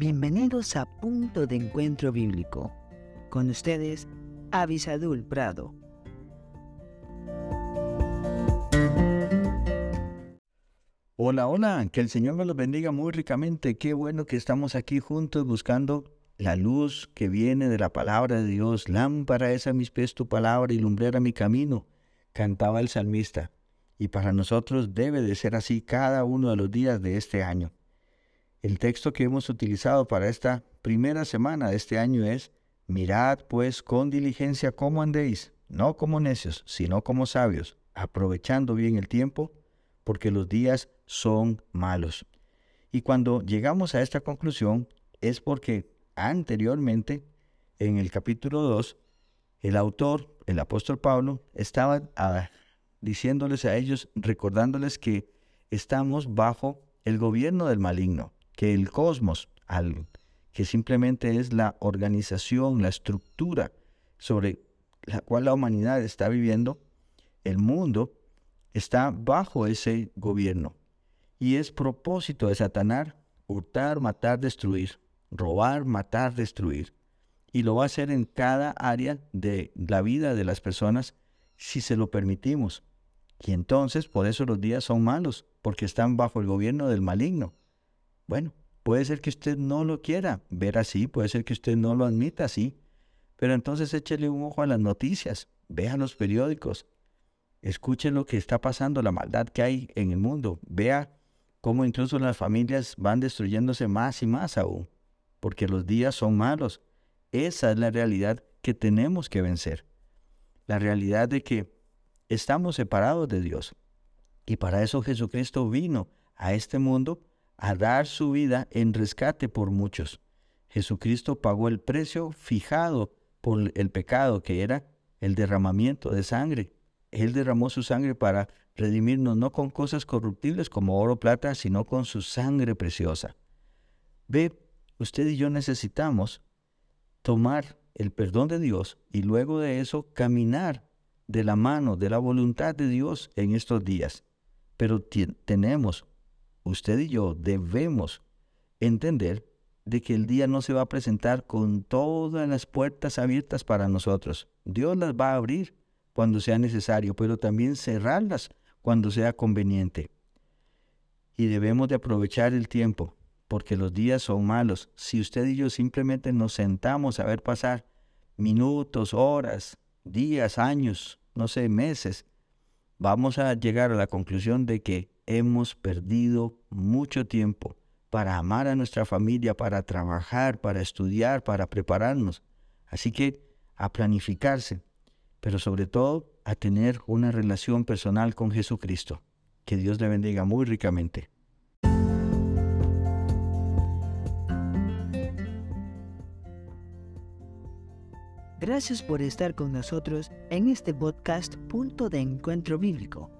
Bienvenidos a Punto de Encuentro Bíblico. Con ustedes, Avisadul Prado. Hola, hola, que el Señor me los bendiga muy ricamente. Qué bueno que estamos aquí juntos buscando la luz que viene de la palabra de Dios. Lámpara es a mis pies tu palabra y lumbrera mi camino, cantaba el salmista. Y para nosotros debe de ser así cada uno de los días de este año. El texto que hemos utilizado para esta primera semana de este año es, Mirad pues con diligencia cómo andéis, no como necios, sino como sabios, aprovechando bien el tiempo, porque los días son malos. Y cuando llegamos a esta conclusión es porque anteriormente, en el capítulo 2, el autor, el apóstol Pablo, estaba ah, diciéndoles a ellos, recordándoles que estamos bajo el gobierno del maligno, que el cosmos, que simplemente es la organización, la estructura sobre la cual la humanidad está viviendo, el mundo está bajo ese gobierno. Y es propósito de Satanás hurtar, matar, destruir, robar, matar, destruir. Y lo va a hacer en cada área de la vida de las personas si se lo permitimos. Y entonces por eso los días son malos, porque están bajo el gobierno del maligno. Bueno, puede ser que usted no lo quiera ver así, puede ser que usted no lo admita así, pero entonces échele un ojo a las noticias, vea los periódicos, escuche lo que está pasando, la maldad que hay en el mundo, vea cómo incluso las familias van destruyéndose más y más aún, porque los días son malos. Esa es la realidad que tenemos que vencer. La realidad de que estamos separados de Dios. Y para eso Jesucristo vino a este mundo a dar su vida en rescate por muchos. Jesucristo pagó el precio fijado por el pecado que era el derramamiento de sangre. Él derramó su sangre para redimirnos no con cosas corruptibles como oro o plata, sino con su sangre preciosa. Ve, usted y yo necesitamos tomar el perdón de Dios y luego de eso caminar de la mano de la voluntad de Dios en estos días. Pero tenemos, usted y yo debemos entender de que el día no se va a presentar con todas las puertas abiertas para nosotros. Dios las va a abrir cuando sea necesario, pero también cerrarlas cuando sea conveniente. Y debemos de aprovechar el tiempo, porque los días son malos. Si usted y yo simplemente nos sentamos a ver pasar minutos, horas, días, años, no sé, meses, vamos a llegar a la conclusión de que hemos perdido mucho tiempo para amar a nuestra familia, para trabajar, para estudiar, para prepararnos. Así que a planificarse, pero sobre todo a tener una relación personal con Jesucristo. Que Dios le bendiga muy ricamente. Gracias por estar con nosotros en este podcast Punto de Encuentro Bíblico.